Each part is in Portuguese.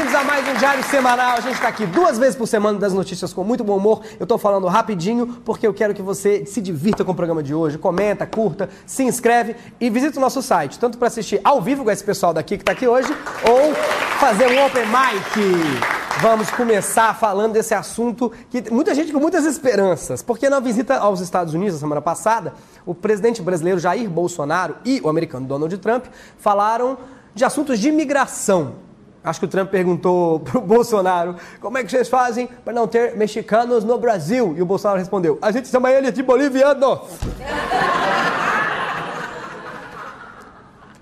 bem-vindos a mais um Diário Semanal. A gente está aqui duas vezes por semana das notícias com muito bom humor. Eu estou falando rapidinho porque eu quero que você se divirta com o programa de hoje. Comenta, curta, se inscreve e visita o nosso site, tanto para assistir ao vivo com esse pessoal daqui que está aqui hoje, ou fazer um open mic. Vamos começar falando desse assunto que muita gente com muitas esperanças, porque na visita aos Estados Unidos na semana passada, o presidente brasileiro Jair Bolsonaro e o americano Donald Trump falaram de assuntos de imigração. Acho que o Trump perguntou pro Bolsonaro como é que vocês fazem para não ter mexicanos no Brasil. E o Bolsonaro respondeu: a gente chama ele de boliviano.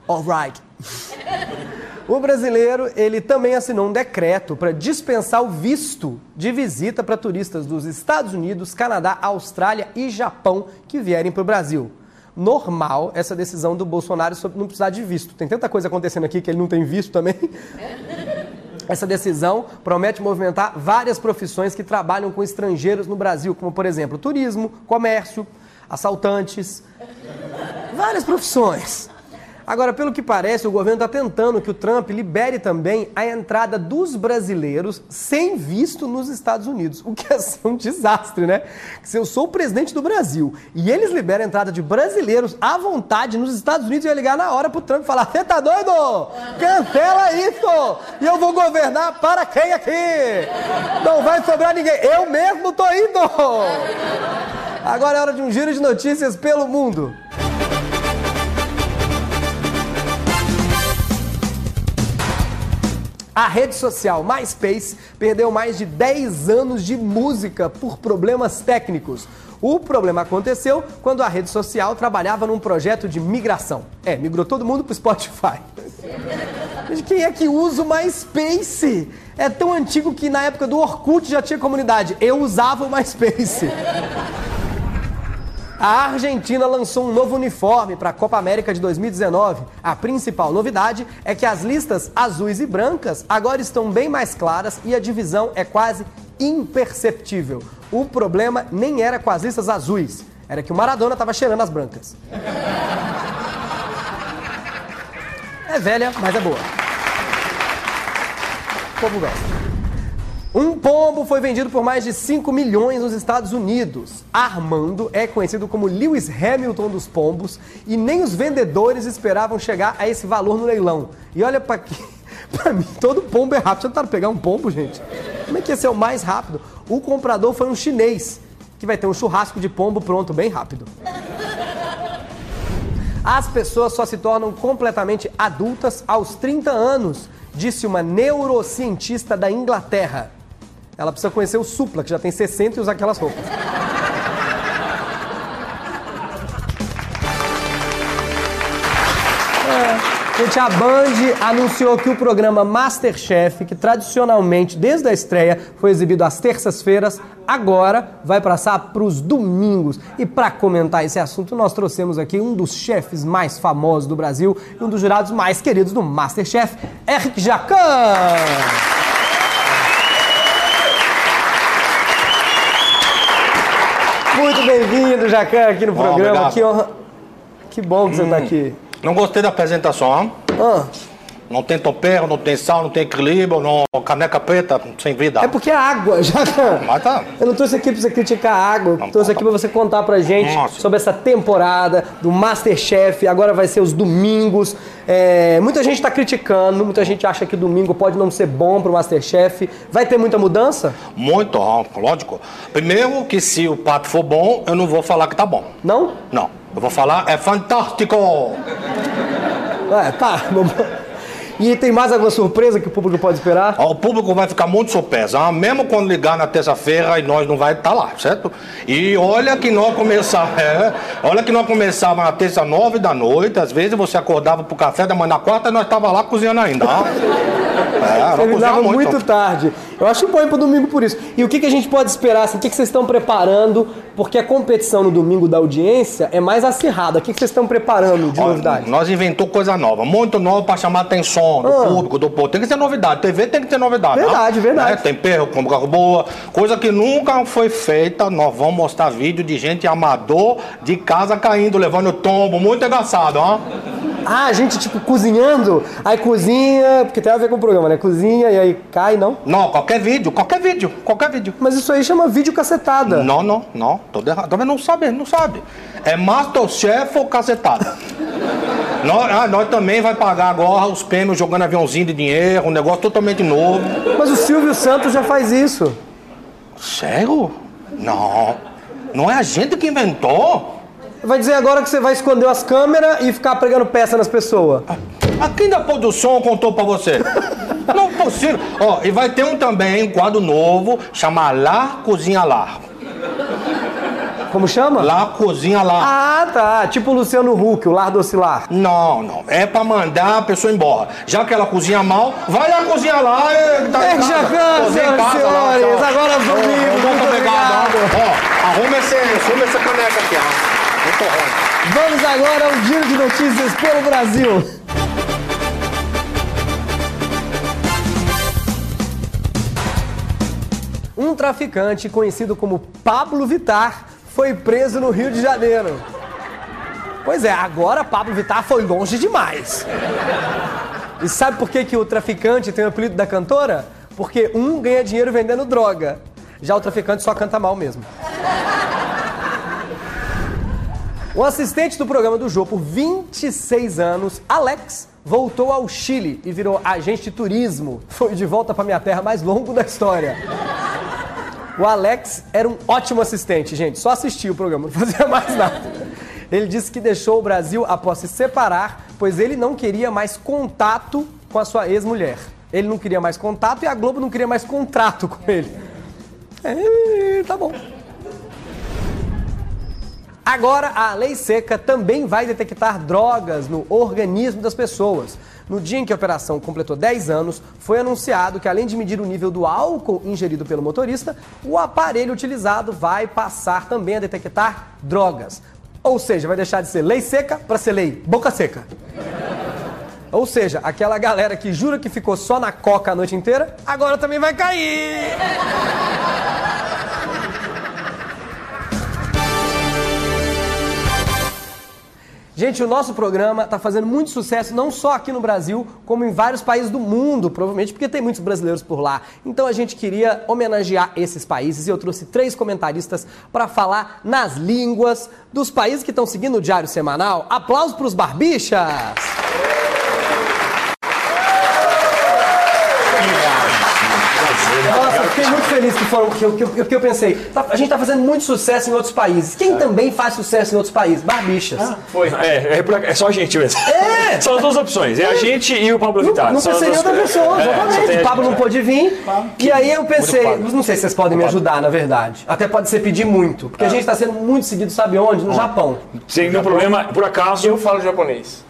Alright. O brasileiro, ele também assinou um decreto para dispensar o visto de visita para turistas dos Estados Unidos, Canadá, Austrália e Japão que vierem para o Brasil normal essa decisão do Bolsonaro sobre não precisar de visto. Tem tanta coisa acontecendo aqui que ele não tem visto também. Essa decisão promete movimentar várias profissões que trabalham com estrangeiros no Brasil, como, por exemplo, turismo, comércio, assaltantes, várias profissões. Agora, pelo que parece, o governo está tentando que o Trump libere também a entrada dos brasileiros sem visto nos Estados Unidos, o que é um desastre, né? Se eu sou o presidente do Brasil e eles liberam a entrada de brasileiros à vontade nos Estados Unidos, eu ia ligar na hora pro Trump e falar: Você tá doido? Cancela isso! E eu vou governar para quem aqui? Não vai sobrar ninguém. Eu mesmo tô indo! Agora é hora de um giro de notícias pelo mundo. A rede social MySpace perdeu mais de 10 anos de música por problemas técnicos. O problema aconteceu quando a rede social trabalhava num projeto de migração. É, migrou todo mundo pro Spotify. Mas quem é que usa o MySpace? É tão antigo que na época do Orkut já tinha comunidade. Eu usava o MySpace. A Argentina lançou um novo uniforme para a Copa América de 2019. A principal novidade é que as listas azuis e brancas agora estão bem mais claras e a divisão é quase imperceptível. O problema nem era com as listas azuis, era que o Maradona estava cheirando as brancas. É velha, mas é boa. Povo gosta. Um pombo foi vendido por mais de 5 milhões nos Estados Unidos. Armando é conhecido como Lewis Hamilton dos pombos e nem os vendedores esperavam chegar a esse valor no leilão. E olha para para mim todo pombo é rápido. Você tentaram pegar um pombo, gente? Como é que ia ser o mais rápido? O comprador foi um chinês, que vai ter um churrasco de pombo pronto bem rápido. As pessoas só se tornam completamente adultas aos 30 anos, disse uma neurocientista da Inglaterra. Ela precisa conhecer o Supla, que já tem 60 e usa aquelas roupas. É. Gente, a Band anunciou que o programa Masterchef, que tradicionalmente, desde a estreia, foi exibido às terças-feiras, agora vai passar para os domingos. E para comentar esse assunto, nós trouxemos aqui um dos chefes mais famosos do Brasil e um dos jurados mais queridos do Masterchef, Eric Jacan. Muito bem-vindo, Jacan, aqui no programa. Bom, que honra. Que bom que você está aqui. Não gostei da apresentação. Ah, Não tem tempero, não tem sal, não tem equilíbrio, não caneca preta, sem vida. é porque é água, Jacan. Mas tá. Eu não trouxe aqui pra você criticar a água, Não, trouxe tá aqui pra você contar pra gente Nossa. sobre essa temporada do Masterchef. Agora vai ser os domingos. É, muita gente tá criticando, muita gente acha que domingo pode não ser bom pro Masterchef. Vai ter muita mudança? Muito, lógico. Primeiro que se o prato for bom, eu não vou falar que tá bom. Não? Não. Eu vou falar, é fantástico! É, tá. E tem mais alguma surpresa que o público pode esperar? O público vai ficar muito surpreso, mesmo quando ligar na terça-feira e nós não vai estar lá, certo? E olha que nós começar, é, olha que nós começava na terça nove da noite, às vezes você acordava pro café da manhã na quarta e nós tava lá cozinhando ainda. É, Terminava cozinhamos muito. tarde. Eu acho bom ir pro domingo por isso. E o que, que a gente pode esperar? Assim, o que, que vocês estão preparando? Porque a competição no domingo da audiência é mais acirrada. O que, que vocês estão preparando de Ó, novidade? Nós inventou coisa nova, muito nova para chamar a atenção do Ah. público, do povo. Tem que ter novidade. TV tem que ter novidade. Verdade, né? verdade. Né? Tempero, com carro boa, coisa que nunca foi feita. Nós vamos mostrar vídeo de gente amador de casa caindo, levando tombo. Muito engraçado, ó. Ah, a gente, tipo, cozinhando, aí cozinha, porque tem a ver com o programa, né? Cozinha e aí cai, não? Não, qualquer vídeo, qualquer vídeo, qualquer vídeo. Mas isso aí chama vídeo cacetada. Não, não, não, tô errado. Também não sabe, não sabe. É Masterchef ou cacetada? nós, ah, nós também vai pagar agora os prêmios jogando aviãozinho de dinheiro, um negócio totalmente novo. Mas o Silvio Santos já faz isso. Sério? Não. Não é a gente que inventou? Vai dizer agora que você vai esconder as câmeras e ficar pregando peça nas pessoas. A quem da produção contou pra você? Não é possível. Ó, e vai ter um também, um quadro novo, chama Lá Cozinha Lá. Como chama? Lá Cozinha Lá. Ah, tá. Tipo o Luciano Huck, o lar oscilar. Não, não. É pra mandar a pessoa embora. Já que ela cozinha mal, vai lá cozinhar lá e tá É cansa, Cozinha em casa lá, senhores. Agora vamos Muito obrigado. obrigado. Ó, arruma, esse, arruma essa caneca aqui, ó. Vamos agora ao giro de notícias pelo Brasil. Um traficante conhecido como Pablo Vittar foi preso no Rio de Janeiro. Pois é, agora Pablo Vittar foi longe demais. E sabe por que, que o traficante tem o apelido da cantora? Porque um ganha dinheiro vendendo droga. Já o traficante só canta mal mesmo. O assistente do programa do Jô por 26 anos, Alex, voltou ao Chile e virou agente de turismo. Foi de volta para minha terra mais longo da história. O Alex era um ótimo assistente, gente. Só assistia o programa, não fazia mais nada. Ele disse que deixou o Brasil após se separar, pois ele não queria mais contato com a sua ex-mulher. Ele não queria mais contato e a Globo não queria mais contrato com ele. É, tá bom. Agora, a lei seca também vai detectar drogas no organismo das pessoas. No dia em que a operação completou 10 anos, foi anunciado que, além de medir o nível do álcool ingerido pelo motorista, o aparelho utilizado vai passar também a detectar drogas. Ou seja, vai deixar de ser lei seca para ser lei boca seca. Ou seja, aquela galera que jura que ficou só na coca a noite inteira, agora também vai cair. Gente, o nosso programa está fazendo muito sucesso não só aqui no Brasil, como em vários países do mundo, provavelmente porque tem muitos brasileiros por lá. Então a gente queria homenagear esses países e eu trouxe três comentaristas para falar nas línguas dos países que estão seguindo o Diário Semanal. Aplausos para os barbichas! Fiquei muito feliz que foram que eu, que eu, que eu pensei. tá- a gente tá fazendo muito sucesso em outros países. Quem também faz sucesso em outros países? Barbichas. Foi. É, é, é só a gente mesmo. É! São as duas opções. É a gente e o Pablo Não, Vittar. não as pensei em outra pessoa, É, exatamente. o Pablo não pôde vir. E aí eu pensei, Pablo. não sei se vocês podem me ajudar, na verdade. Até pode ser pedir muito. Porque a gente tá sendo muito seguido, sabe onde? No Japão. Sem nenhum problema, por acaso. Eu falo japonês.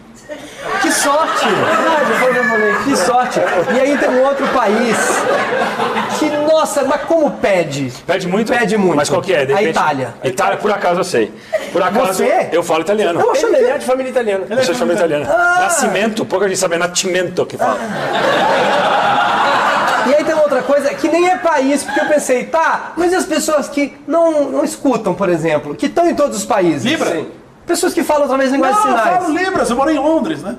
Que sorte! Verdade, eu falo japonês. Que sorte! E aí tem um outro país nossa, mas como pede? Pede muito? Pede muito. Mas qual que é? De A repente- Itália. Itália, por acaso eu sei. Por acaso Você? eu falo italiano. Eu achei Ele que é de família italiana. Eu sou de família italiana. Nascimento, pouca gente sabe, é nascimento que fala. E aí tem outra coisa que nem é país, porque eu pensei, tá, mas e as pessoas que não, não escutam, por exemplo, que estão em todos os países? Libra? Sim. Pessoas que falam através de Não, linguagem de eu sinais. falo Libras, eu moro em Londres, né?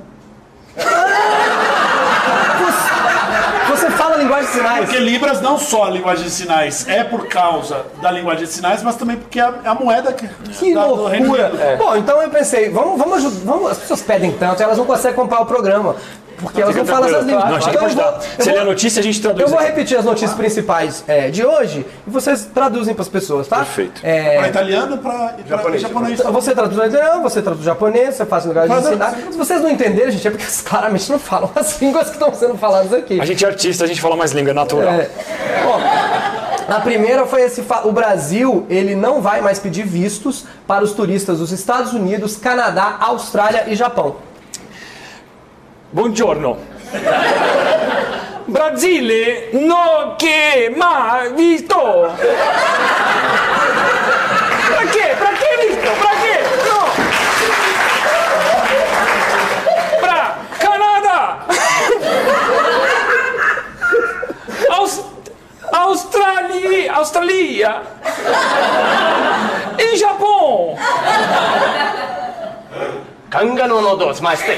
Você fala linguagem de sinais. Porque Libras não só a linguagem de sinais é por causa da linguagem de sinais, mas também porque é a, é a moeda que, Que da- loucura! Unido. Bom, então eu pensei, vamos, vamos ajudar. Vamos, as pessoas pedem tanto, elas não conseguem comprar o programa. Porque elas não falam essas línguas. Não, a gente Então eu pode vou- eu Se ler a notícia, a gente traduz. Eu vou repetir as notícias principais é, de hoje e vocês traduzem para as pessoas, tá? Perfeito. É, Para italiano para japonês. japonês. Então, Você traduz no italiano, você traduz japonês, você faz linguagem de Mas, sinais. Se vocês não entenderem, gente, é porque vocês claramente não falam as línguas que estão sendo faladas aqui. A gente é artista, a gente fala mais língua, é natural. É. Bom, a primeira foi esse fa- o Brasil, ele não vai mais pedir vistos para os turistas dos Estados Unidos, Canadá, Austrália e Japão. Buongiorno. Brasile, no che ma visto. Perché? Perché visto? Perché? No. Bra, Canada. Aust Australia, Australia. E Giappone. カンガノのどうしまして。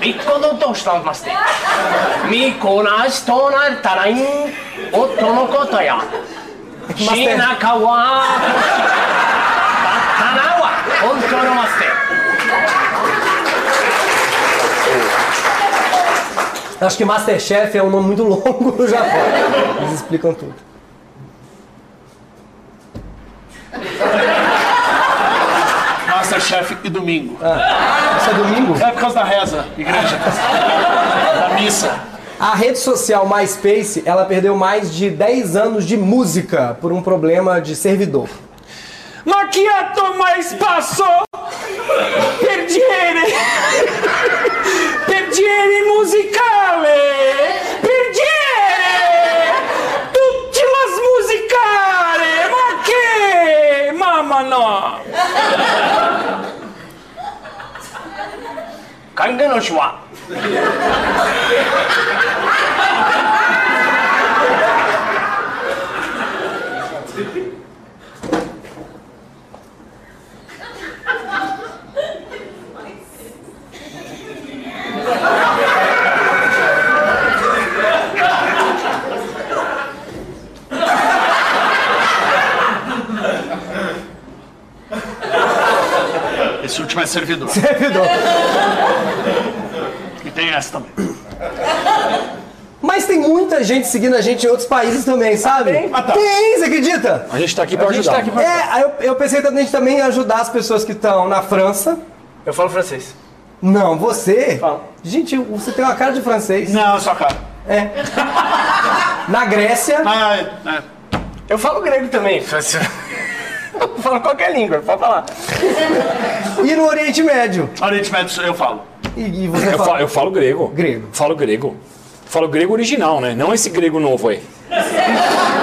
tom so to to sagara giduna ya, kan to shonna takasmade. Katoro to kosamaro wa, a pushkono to kontawa. Matsu no koran, tantara na moi. Bikko no to shtanmaste. Mi konas tonar tarain, otto no koto ya. Shina kawa. Tatanawa, kontoro maste. Acho que Masterchef é um nome muito longo no Japão. Eles explicam tudo. Masterchef e domingo. Isso é domingo? É por causa da reza, igreja. da missa. A rede social MySpace, ela perdeu mais de 10 anos de música por um problema de servidor. Macchiato mais passo É servidor. Servidor. E tem essa também. Mas tem muita gente seguindo a gente em outros países também, sabe? Ah, tá. Tem, você acredita? a gente tá aqui pra ajudar É, aí eu, eu pensei também de também ajudar as pessoas que estão na França. Eu falo francês. Não, você? Fala. Gente, você tem uma cara de francês. Não, só cara. É. Na Grécia. Ah, é, é. Eu falo grego também. Eu falo qualquer língua, pode falar. E no Oriente Médio. Oriente Médio eu falo. E, e você eu fala. falo, eu falo grego Grego. falo grego falo grego original né não esse grego novo aí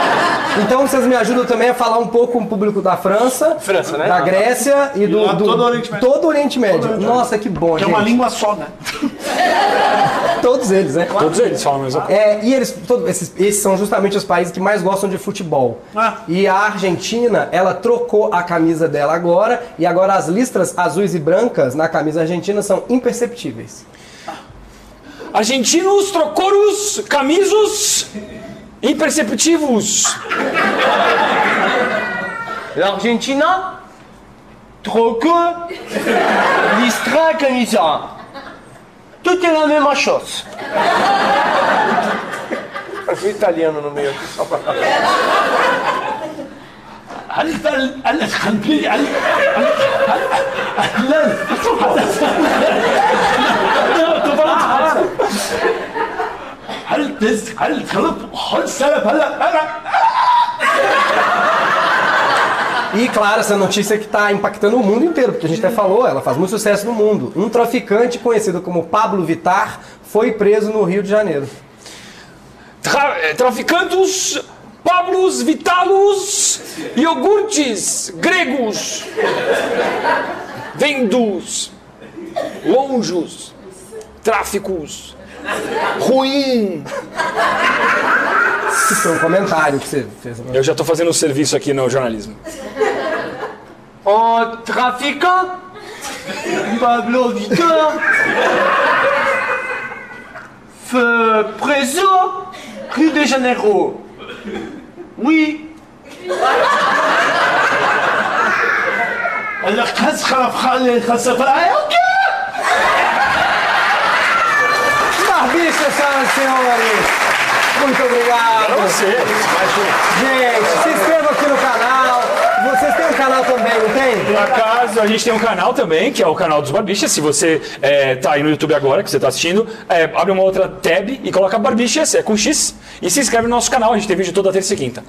Então vocês me ajudam também a falar um pouco com o público da França, França, né? da Grécia e do, lá do- todo o Oriente Médio. todo o Oriente Médio. Todo o Oriente Nossa, que bom, Que é gente. uma língua só, né? Todos eles, né? todos eles falam coisa É, e eles, todos esses, esses são justamente os países que mais gostam de futebol. Ah. E a Argentina, ela trocou a camisa dela agora, e agora as listras azuis e brancas na camisa argentina são imperceptíveis. argentinos trocoros camisos imperceptivos L'Argentina, troco, listra, camisa. Tudo é a mesma chose. O italiano no meio aqui, só pra... هل هل هل خلبي هل هل E claro, essa notícia que está impactando o mundo inteiro, porque a gente até falou, ela faz muito sucesso no mundo. Um traficante conhecido como Pablo Vitar foi preso no Rio de Janeiro. Tra eh, traficantes Pablos Vitalos iogurtes gregos vendos lonjos tráficos ruim Isso foi um comentário que você fez. eu já tô fazendo serviço aqui no jornalismo En trafiquant, Pablo Vittar, feu preso, Rio de Janeiro. Oui. Ela casca, fala, casca, fala, é o quê? Barbicha, senhoras e senhores. Muito obrigado. Você, Gente, se inscreva aqui no canal. Vocês têm um canal também, não tem? Por acaso, a gente tem um canal também, que é o canal dos Barbichas. Se você é, tá aí no YouTube agora, que você tá assistindo, é, abre uma outra tab e coloca Barbichas, é com X, e se inscreve no nosso canal. A gente tem vídeo toda terça e quinta.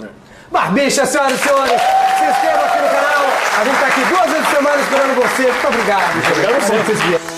Barbicha, senhoras e senhores. Se inscreva aqui no canal. A gente tá aqui duas vezes por semana esperando você. Muito obrigado. Obrigado a você. Vocês.